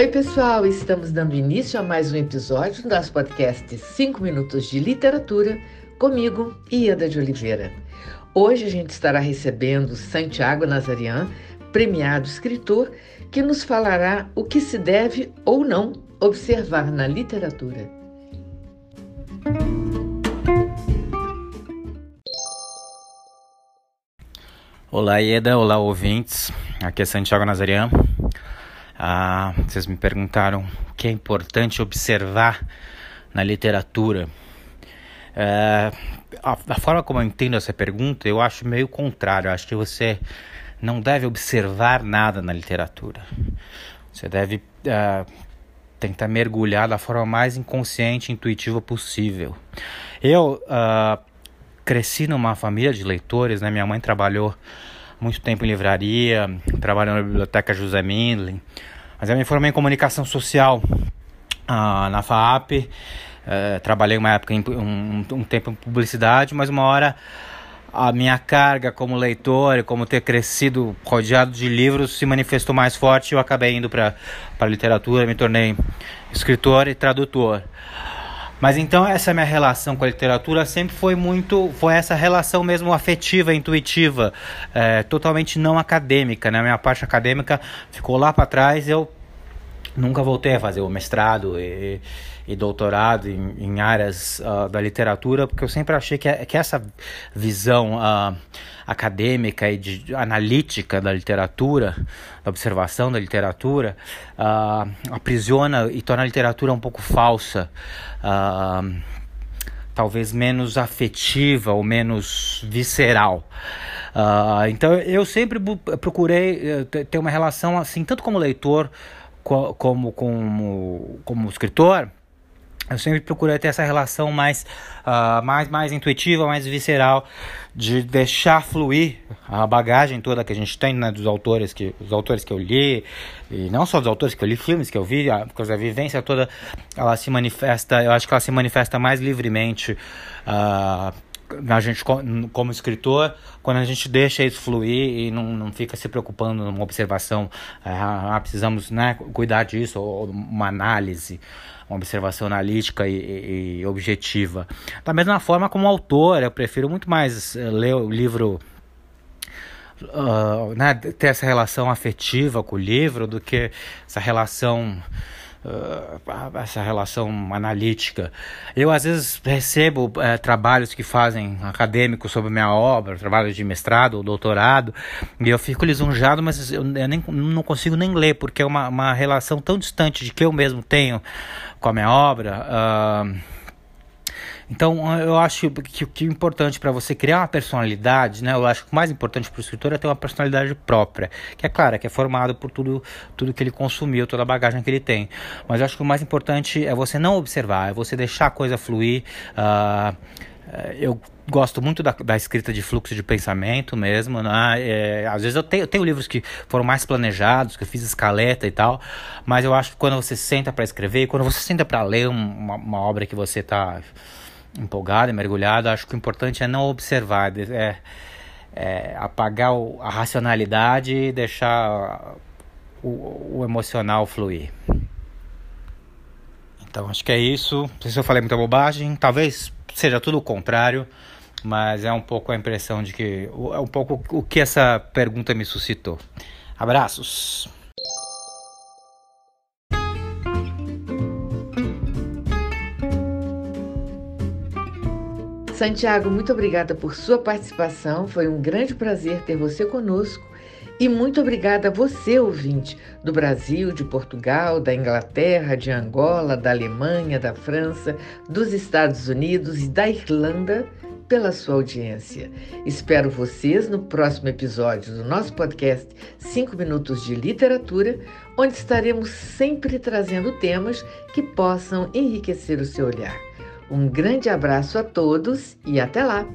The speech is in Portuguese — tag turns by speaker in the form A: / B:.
A: Oi, pessoal, estamos dando início a mais um episódio do nosso podcast 5 Minutos de Literatura, comigo, Ieda de Oliveira. Hoje a gente estará recebendo Santiago Nazarian, premiado escritor, que nos falará o que se deve ou não observar na literatura.
B: Olá, Ieda, olá, ouvintes. Aqui é Santiago Nazarian. Ah, vocês me perguntaram o que é importante observar na literatura. É, a, a, forma como eu entendo essa pergunta, eu acho meio contrário. Eu acho que você não deve observar nada na literatura. Você deve é, tentar mergulhar da forma mais inconsciente e intuitiva possível. Eu uh, cresci numa família de leitores, né? Minha mãe trabalhou muito tempo em livraria, trabalhou na biblioteca José Mindlin, mas eu me formei em comunicação social uh, na FAP, uh, trabalhei uma época em, um, um tempo em publicidade, mas uma hora a minha carga como leitor e como ter crescido rodeado de livros se manifestou mais forte e eu acabei indo para a literatura, me tornei escritor e tradutor. Mas então essa minha relação com a literatura sempre foi muito, foi essa relação mesmo afetiva, intuitiva, é, totalmente não acadêmica, né? Minha parte acadêmica ficou lá para trás, eu nunca voltei a fazer o mestrado e, e doutorado em, em áreas uh, da literatura, porque eu sempre achei que, que essa visão uh, acadêmica e de, analítica da literatura, da observação da literatura, uh, aprisiona e torna a literatura um pouco falsa. talvez menos afetiva ou menos visceral. então eu sempre procurei eh, ter uma relação assim, tanto como leitor como, como, como escritor, eu sempre procurei ter essa relação mais, uh, mais, mais intuitiva, mais visceral, de deixar fluir a bagagem toda que a gente tem né, dos autores que, os autores que eu li, e não só dos autores que eu li, filmes que eu vi, a, a vivência toda, ela se manifesta, eu acho que ela se manifesta mais livremente. Uh, a gente como escritor quando a gente deixa isso fluir e não, não fica se preocupando numa observação ah, precisamos né, cuidar disso ou uma análise uma observação analítica e, e, objetiva. Da mesma forma como autor, eu prefiro muito mais eh, ler o livro Uh, né, ter essa relação afetiva com o livro do que essa relação uh, essa relação analítica. Eu às vezes recebo uh, trabalhos que fazem acadêmicos sobre minha obra, trabalhos de mestrado ou doutorado, e eu fico lisonjado, mas eu, nem, não consigo nem ler, porque é uma, uma relação tão distante de que eu mesmo tenho com a minha obra. Uh, então, eu acho que o que é importante para você criar uma personalidade, né? Eu acho que o mais importante para o escritor é ter uma personalidade própria, que é clara, que é formado por tudo, tudo que ele consumiu, toda a bagagem que ele tem. Mas eu acho que o mais importante é você não observar, é você deixar a coisa fluir. Uh, eu gosto muito da, da, escrita de fluxo de pensamento mesmo, né? É, às vezes eu tenho, eu tenho, livros que foram mais planejados, que eu fiz escaleta e tal, mas eu acho que quando você senta para escrever, quando você senta para ler uma, uma, obra que você está empolgado mergulhado, acho que o importante é não observar, é, é apagar o, a racionalidade e deixar o, o emocional fluir. Então acho que é isso. Não sei se eu falei muita bobagem, talvez seja tudo o contrário, mas é um pouco a impressão de que é um pouco o que essa pergunta me suscitou. Abraços.
A: Santiago, muito obrigada por sua participação. Foi um grande prazer ter você conosco. E muito obrigada a você, ouvinte, do Brasil, de Portugal, da Inglaterra, de Angola, da Alemanha, da França, dos Estados Unidos e da Irlanda, pela sua audiência. Espero vocês no próximo episódio do nosso podcast 5 Minutos de Literatura, onde estaremos sempre trazendo temas que possam enriquecer o seu olhar. Um grande abraço a todos e até lá!